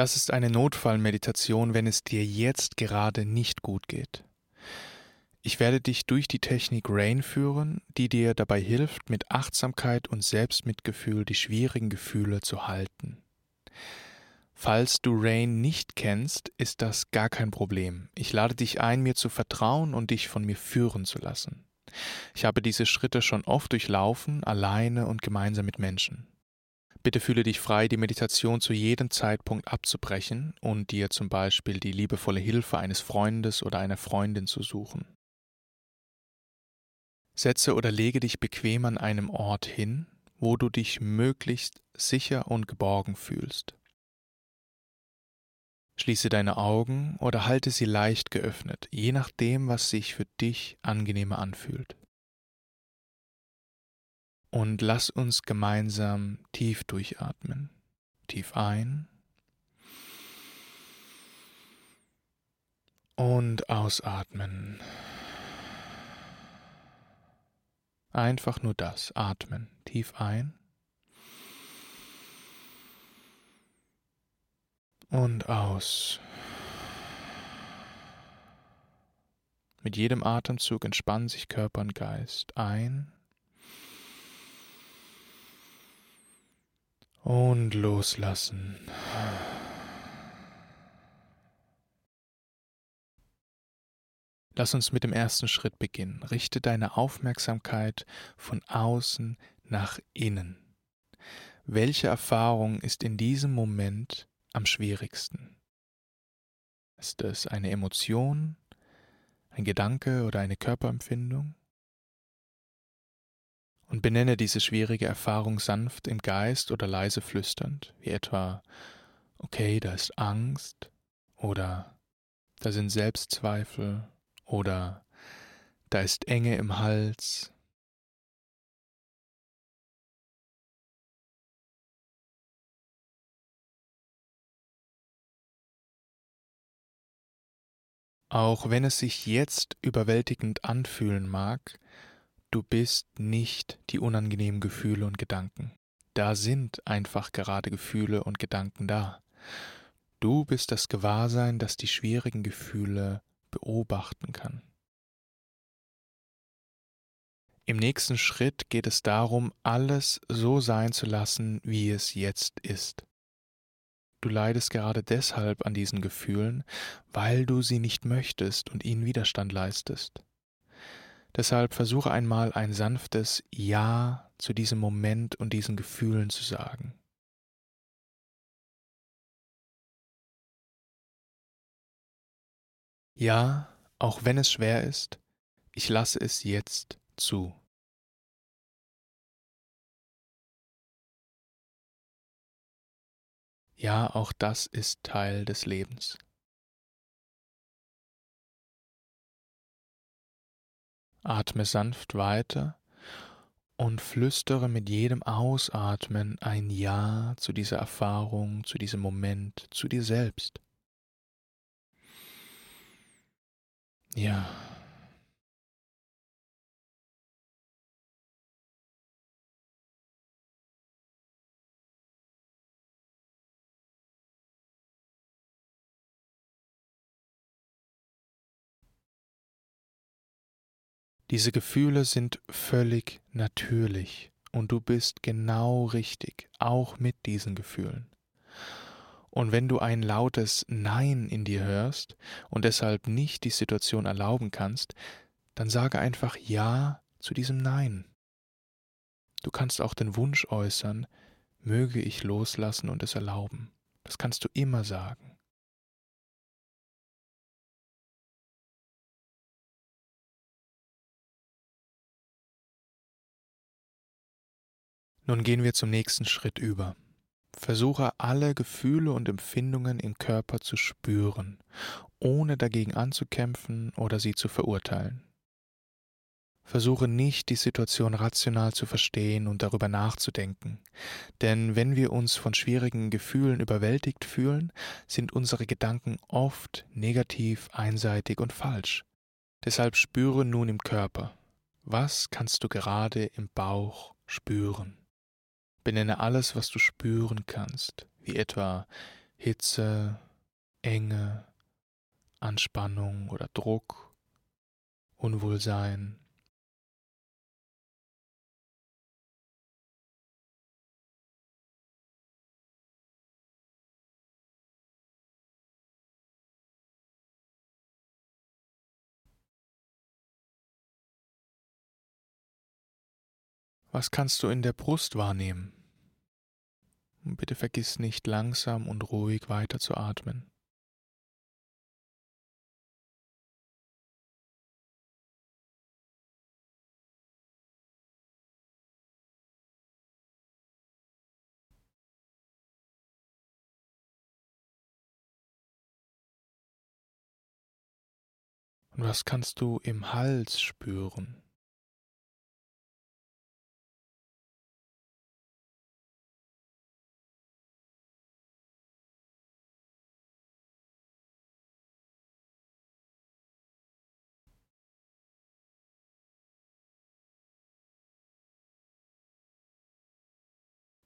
Das ist eine Notfallmeditation, wenn es dir jetzt gerade nicht gut geht. Ich werde dich durch die Technik Rain führen, die dir dabei hilft, mit Achtsamkeit und Selbstmitgefühl die schwierigen Gefühle zu halten. Falls du Rain nicht kennst, ist das gar kein Problem. Ich lade dich ein, mir zu vertrauen und dich von mir führen zu lassen. Ich habe diese Schritte schon oft durchlaufen, alleine und gemeinsam mit Menschen. Bitte fühle dich frei, die Meditation zu jedem Zeitpunkt abzubrechen und dir zum Beispiel die liebevolle Hilfe eines Freundes oder einer Freundin zu suchen. Setze oder lege dich bequem an einem Ort hin, wo du dich möglichst sicher und geborgen fühlst. Schließe deine Augen oder halte sie leicht geöffnet, je nachdem, was sich für dich angenehmer anfühlt und lass uns gemeinsam tief durchatmen. Tief ein und ausatmen. Einfach nur das, atmen. Tief ein und aus. Mit jedem Atemzug entspannen sich Körper und Geist ein und loslassen. Lass uns mit dem ersten Schritt beginnen. Richte deine Aufmerksamkeit von außen nach innen. Welche Erfahrung ist in diesem Moment am schwierigsten? Ist es eine Emotion, ein Gedanke oder eine Körperempfindung? Und benenne diese schwierige Erfahrung sanft im Geist oder leise flüsternd, wie etwa, okay, da ist Angst oder da sind Selbstzweifel oder da ist Enge im Hals. Auch wenn es sich jetzt überwältigend anfühlen mag, Du bist nicht die unangenehmen Gefühle und Gedanken. Da sind einfach gerade Gefühle und Gedanken da. Du bist das Gewahrsein, das die schwierigen Gefühle beobachten kann. Im nächsten Schritt geht es darum, alles so sein zu lassen, wie es jetzt ist. Du leidest gerade deshalb an diesen Gefühlen, weil du sie nicht möchtest und ihnen Widerstand leistest. Deshalb versuche einmal ein sanftes Ja zu diesem Moment und diesen Gefühlen zu sagen. Ja, auch wenn es schwer ist, ich lasse es jetzt zu. Ja, auch das ist Teil des Lebens. Atme sanft weiter und flüstere mit jedem Ausatmen ein Ja zu dieser Erfahrung, zu diesem Moment, zu dir selbst. Ja. Diese Gefühle sind völlig natürlich und du bist genau richtig, auch mit diesen Gefühlen. Und wenn du ein lautes Nein in dir hörst und deshalb nicht die Situation erlauben kannst, dann sage einfach Ja zu diesem Nein. Du kannst auch den Wunsch äußern, möge ich loslassen und es erlauben. Das kannst du immer sagen. Nun gehen wir zum nächsten Schritt über. Versuche alle Gefühle und Empfindungen im Körper zu spüren, ohne dagegen anzukämpfen oder sie zu verurteilen. Versuche nicht, die Situation rational zu verstehen und darüber nachzudenken, denn wenn wir uns von schwierigen Gefühlen überwältigt fühlen, sind unsere Gedanken oft negativ, einseitig und falsch. Deshalb spüre nun im Körper, was kannst du gerade im Bauch spüren? Benenne alles, was du spüren kannst, wie etwa Hitze, Enge, Anspannung oder Druck, Unwohlsein. Was kannst du in der Brust wahrnehmen? Und bitte vergiss nicht langsam und ruhig weiter zu atmen. Und was kannst du im Hals spüren?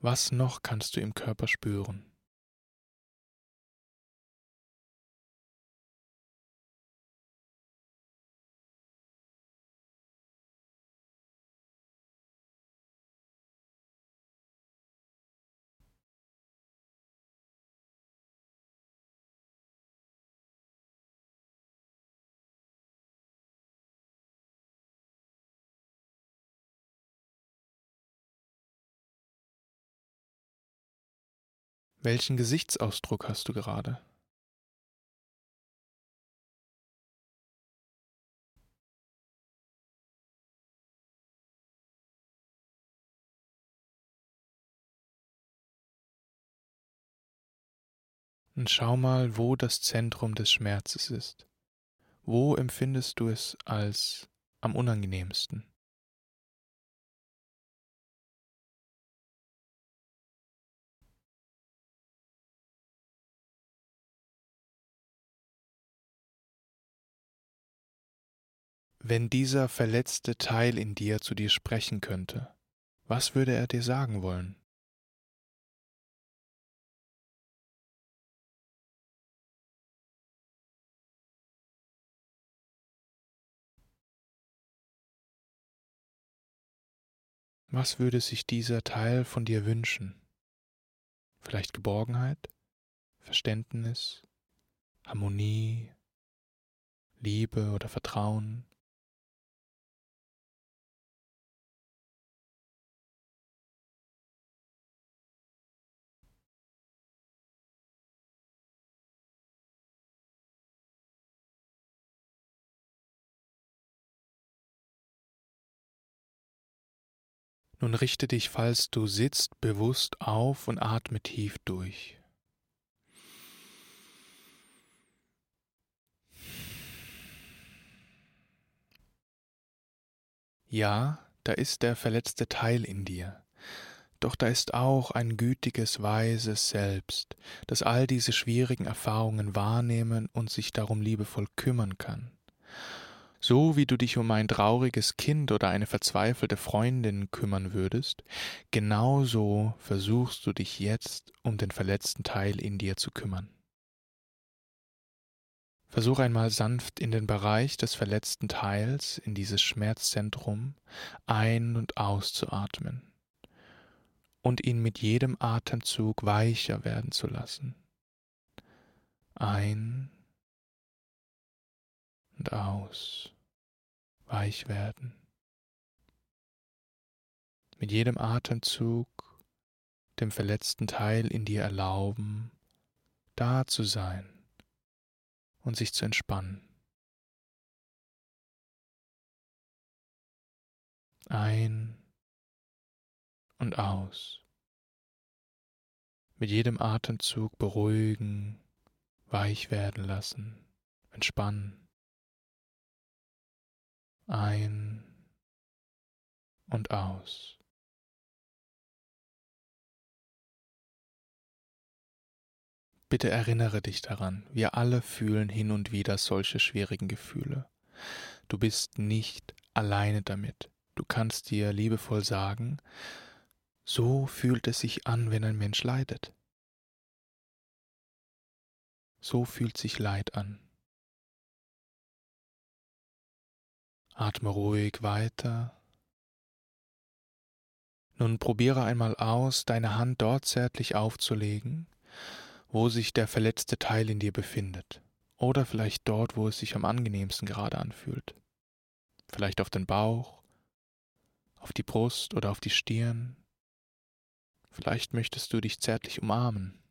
Was noch kannst du im Körper spüren? Welchen Gesichtsausdruck hast du gerade? Und schau mal, wo das Zentrum des Schmerzes ist. Wo empfindest du es als am unangenehmsten? Wenn dieser verletzte Teil in dir zu dir sprechen könnte, was würde er dir sagen wollen? Was würde sich dieser Teil von dir wünschen? Vielleicht Geborgenheit, Verständnis, Harmonie, Liebe oder Vertrauen? Nun richte dich, falls du sitzt, bewusst auf und atme tief durch. Ja, da ist der verletzte Teil in dir, doch da ist auch ein gütiges, weises Selbst, das all diese schwierigen Erfahrungen wahrnehmen und sich darum liebevoll kümmern kann. So wie du dich um ein trauriges Kind oder eine verzweifelte Freundin kümmern würdest, genauso versuchst du dich jetzt um den verletzten Teil in dir zu kümmern. Versuch einmal sanft in den Bereich des verletzten Teils, in dieses Schmerzzentrum, ein- und auszuatmen und ihn mit jedem Atemzug weicher werden zu lassen. Ein und aus, weich werden. Mit jedem Atemzug dem verletzten Teil in dir erlauben, da zu sein und sich zu entspannen. Ein und aus. Mit jedem Atemzug beruhigen, weich werden lassen, entspannen ein und aus. Bitte erinnere dich daran, wir alle fühlen hin und wieder solche schwierigen Gefühle. Du bist nicht alleine damit. Du kannst dir liebevoll sagen, so fühlt es sich an, wenn ein Mensch leidet. So fühlt sich Leid an. Atme ruhig weiter. Nun probiere einmal aus, deine Hand dort zärtlich aufzulegen, wo sich der verletzte Teil in dir befindet. Oder vielleicht dort, wo es sich am angenehmsten gerade anfühlt. Vielleicht auf den Bauch, auf die Brust oder auf die Stirn. Vielleicht möchtest du dich zärtlich umarmen.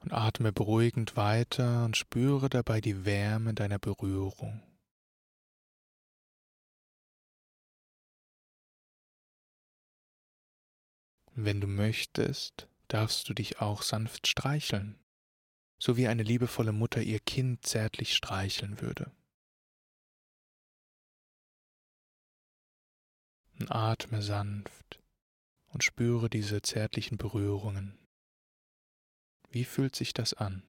Und atme beruhigend weiter und spüre dabei die Wärme deiner Berührung. Wenn du möchtest, darfst du dich auch sanft streicheln, so wie eine liebevolle Mutter ihr Kind zärtlich streicheln würde. Und atme sanft und spüre diese zärtlichen Berührungen. Wie fühlt sich das an?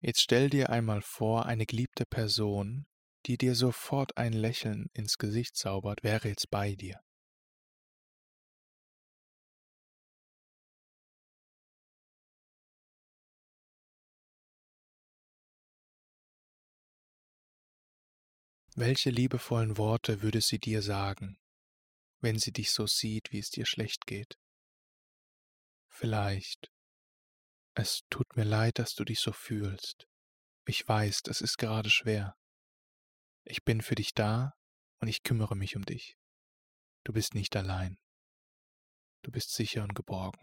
Jetzt stell dir einmal vor, eine geliebte Person, die dir sofort ein Lächeln ins Gesicht zaubert, wäre jetzt bei dir. Welche liebevollen Worte würde sie dir sagen, wenn sie dich so sieht, wie es dir schlecht geht? Vielleicht es tut mir leid, dass du dich so fühlst. Ich weiß, das ist gerade schwer. Ich bin für dich da und ich kümmere mich um dich. Du bist nicht allein. Du bist sicher und geborgen.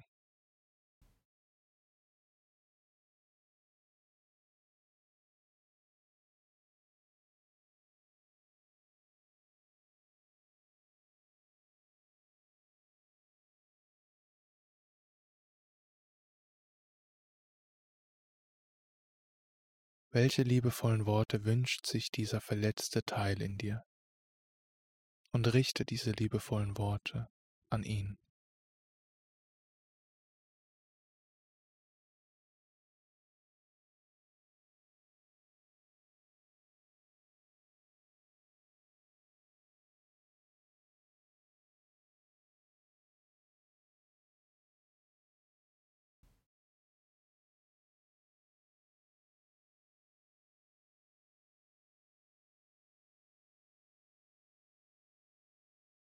Welche liebevollen Worte wünscht sich dieser verletzte Teil in dir? Und richte diese liebevollen Worte an ihn.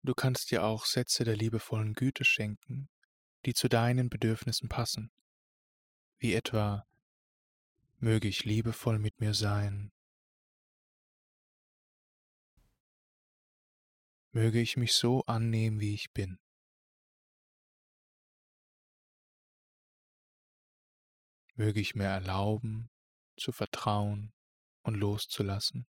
Du kannst dir auch Sätze der liebevollen Güte schenken, die zu deinen Bedürfnissen passen, wie etwa Möge ich liebevoll mit mir sein, möge ich mich so annehmen, wie ich bin. Möge ich mir erlauben, zu vertrauen und loszulassen.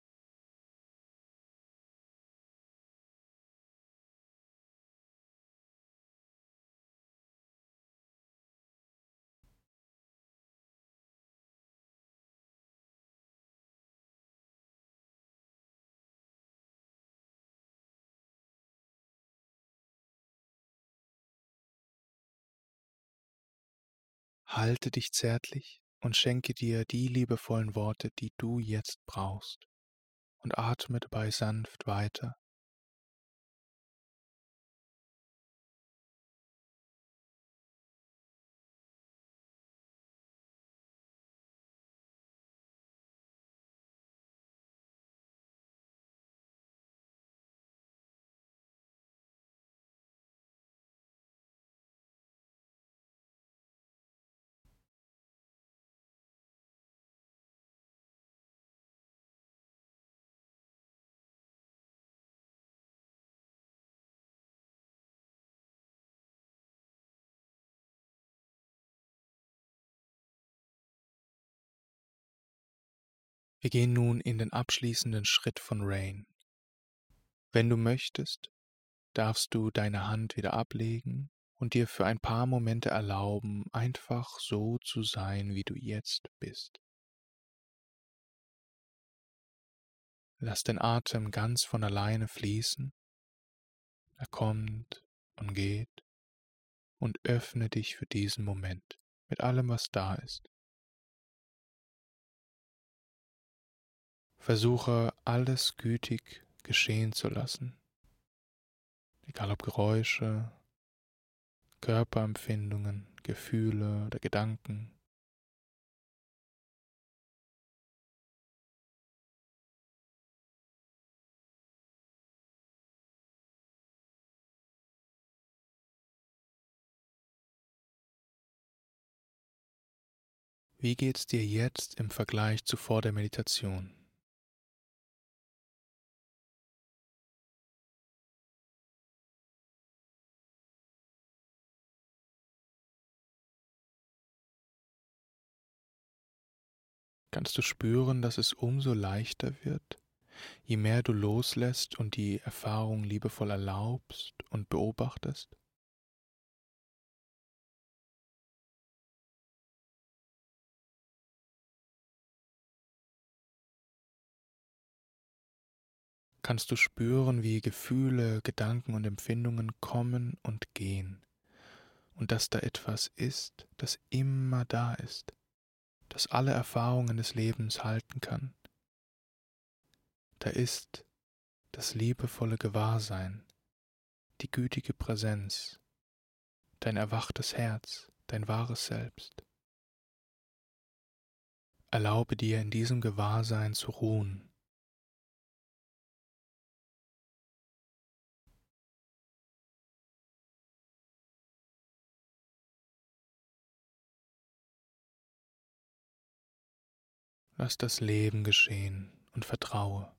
Halte dich zärtlich und schenke dir die liebevollen Worte, die du jetzt brauchst, und atme dabei sanft weiter. Wir gehen nun in den abschließenden Schritt von Rain. Wenn du möchtest, darfst du deine Hand wieder ablegen und dir für ein paar Momente erlauben, einfach so zu sein, wie du jetzt bist. Lass den Atem ganz von alleine fließen Er kommt und geht und öffne dich für diesen Moment mit allem, was da ist. Versuche alles gütig geschehen zu lassen, egal ob Geräusche, Körperempfindungen, Gefühle oder Gedanken. Wie geht's dir jetzt im Vergleich zu vor der Meditation? Kannst du spüren, dass es umso leichter wird, je mehr du loslässt und die Erfahrung liebevoll erlaubst und beobachtest? kannst du spüren, wie Gefühle, Gedanken und Empfindungen kommen und gehen? Und dass da etwas ist, das immer da ist, das alle Erfahrungen des Lebens halten kann. Da ist das liebevolle Gewahrsein, die gütige Präsenz, dein erwachtes Herz, dein wahres Selbst. Erlaube dir in diesem Gewahrsein zu ruhen Lass das Leben geschehen und vertraue.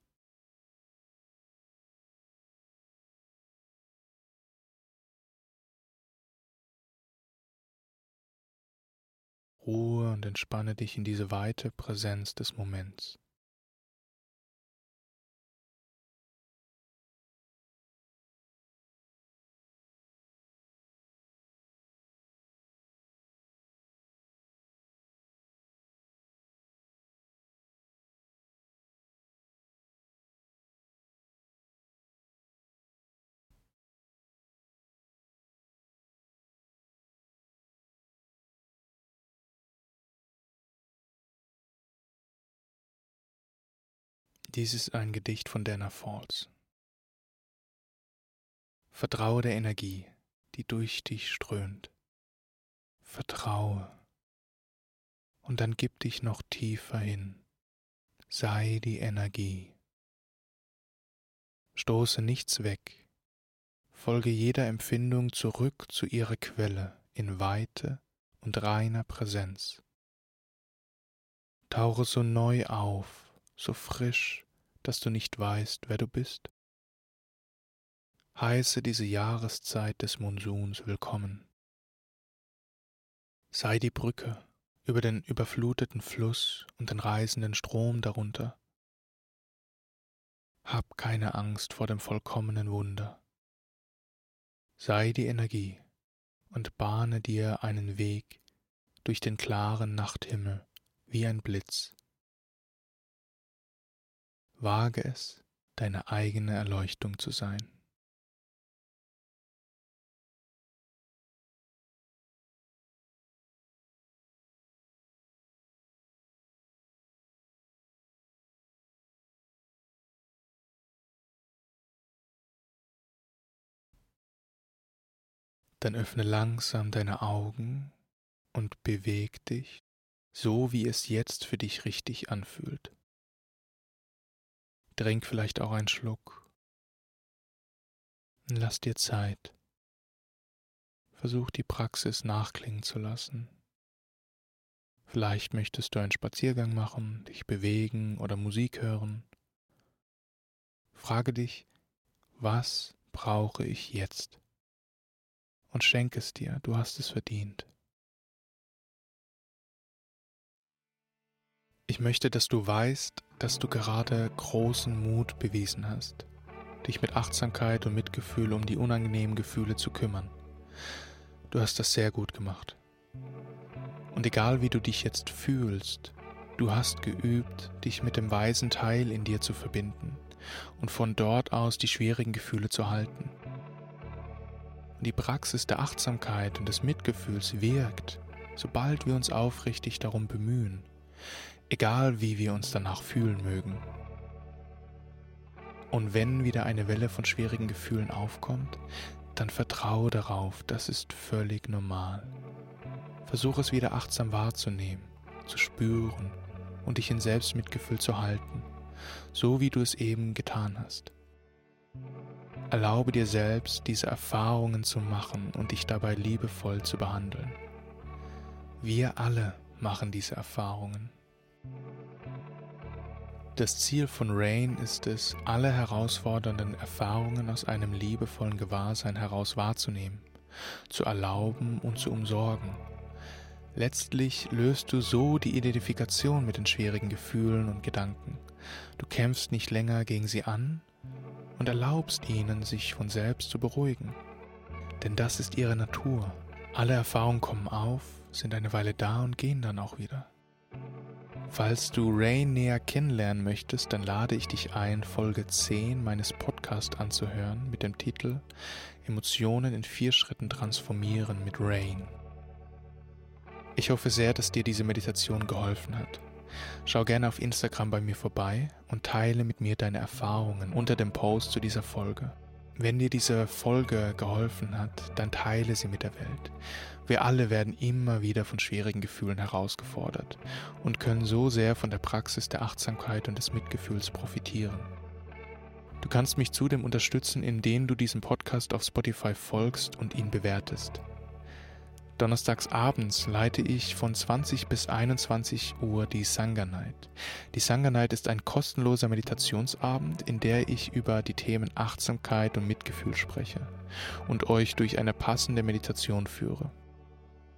Ruhe und entspanne dich in diese weite Präsenz des Moments. Dies ist ein Gedicht von Dana Falls. Vertraue der Energie, die durch dich strömt. Vertraue. Und dann gib dich noch tiefer hin. Sei die Energie. Stoße nichts weg. Folge jeder Empfindung zurück zu ihrer Quelle in Weite und reiner Präsenz. Tauche so neu auf, so frisch dass du nicht weißt, wer du bist? Heiße diese Jahreszeit des Monsuns willkommen. Sei die Brücke über den überfluteten Fluss und den reißenden Strom darunter. Hab keine Angst vor dem vollkommenen Wunder. Sei die Energie und bahne dir einen Weg durch den klaren Nachthimmel wie ein Blitz Wage es, deine eigene Erleuchtung zu sein. Dann öffne langsam deine Augen und beweg dich so, wie es jetzt für dich richtig anfühlt. Trink vielleicht auch einen Schluck. Lass dir Zeit. Versuch die Praxis nachklingen zu lassen. Vielleicht möchtest du einen Spaziergang machen, dich bewegen oder Musik hören. Frage dich, was brauche ich jetzt? Und schenk es dir, du hast es verdient. Ich möchte, dass du weißt, dass du gerade großen Mut bewiesen hast, dich mit Achtsamkeit und Mitgefühl um die unangenehmen Gefühle zu kümmern. Du hast das sehr gut gemacht. Und egal wie du dich jetzt fühlst, du hast geübt, dich mit dem weisen Teil in dir zu verbinden und von dort aus die schwierigen Gefühle zu halten. Und die Praxis der Achtsamkeit und des Mitgefühls wirkt, sobald wir uns aufrichtig darum bemühen, egal wie wir uns danach fühlen mögen. Und wenn wieder eine Welle von schwierigen Gefühlen aufkommt, dann vertraue darauf, das ist völlig normal. Versuche es wieder achtsam wahrzunehmen, zu spüren und dich in Selbstmitgefühl zu halten, so wie du es eben getan hast. Erlaube dir selbst, diese Erfahrungen zu machen und dich dabei liebevoll zu behandeln. Wir alle machen diese Erfahrungen. Das Ziel von Rain ist es, alle herausfordernden Erfahrungen aus einem liebevollen Gewahrsein heraus wahrzunehmen, zu erlauben und zu umsorgen. Letztlich löst du so die Identifikation mit den schwierigen Gefühlen und Gedanken. Du kämpfst nicht länger gegen sie an und erlaubst ihnen, sich von selbst zu beruhigen. Denn das ist ihre Natur. Alle Erfahrungen kommen auf, sind eine Weile da und gehen dann auch wieder. Falls du Ray näher kennenlernen möchtest, dann lade ich dich ein, Folge 10 meines Podcasts anzuhören mit dem Titel Emotionen in vier Schritten transformieren mit Rain. Ich hoffe sehr, dass dir diese Meditation geholfen hat. Schau gerne auf Instagram bei mir vorbei und teile mit mir deine Erfahrungen unter dem Post zu dieser Folge. Wenn dir diese Folge geholfen hat, dann teile sie mit der Welt. Wir alle werden immer wieder von schwierigen Gefühlen herausgefordert und können so sehr von der Praxis der Achtsamkeit und des Mitgefühls profitieren. Du kannst mich zudem unterstützen, indem du diesem Podcast auf Spotify folgst und ihn bewertest. Donnerstags abends leite ich von 20 bis 21 Uhr die Sangha Night. Die Sangha Night ist ein kostenloser Meditationsabend, in der ich über die Themen Achtsamkeit und Mitgefühl spreche und euch durch eine passende Meditation führe.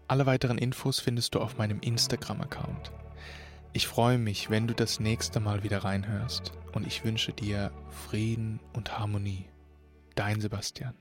Alle weiteren Infos findest du auf meinem Instagram-Account. Ich freue mich, wenn du das nächste Mal wieder reinhörst und ich wünsche dir Frieden und Harmonie. Dein Sebastian.